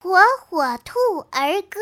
火火兔儿歌。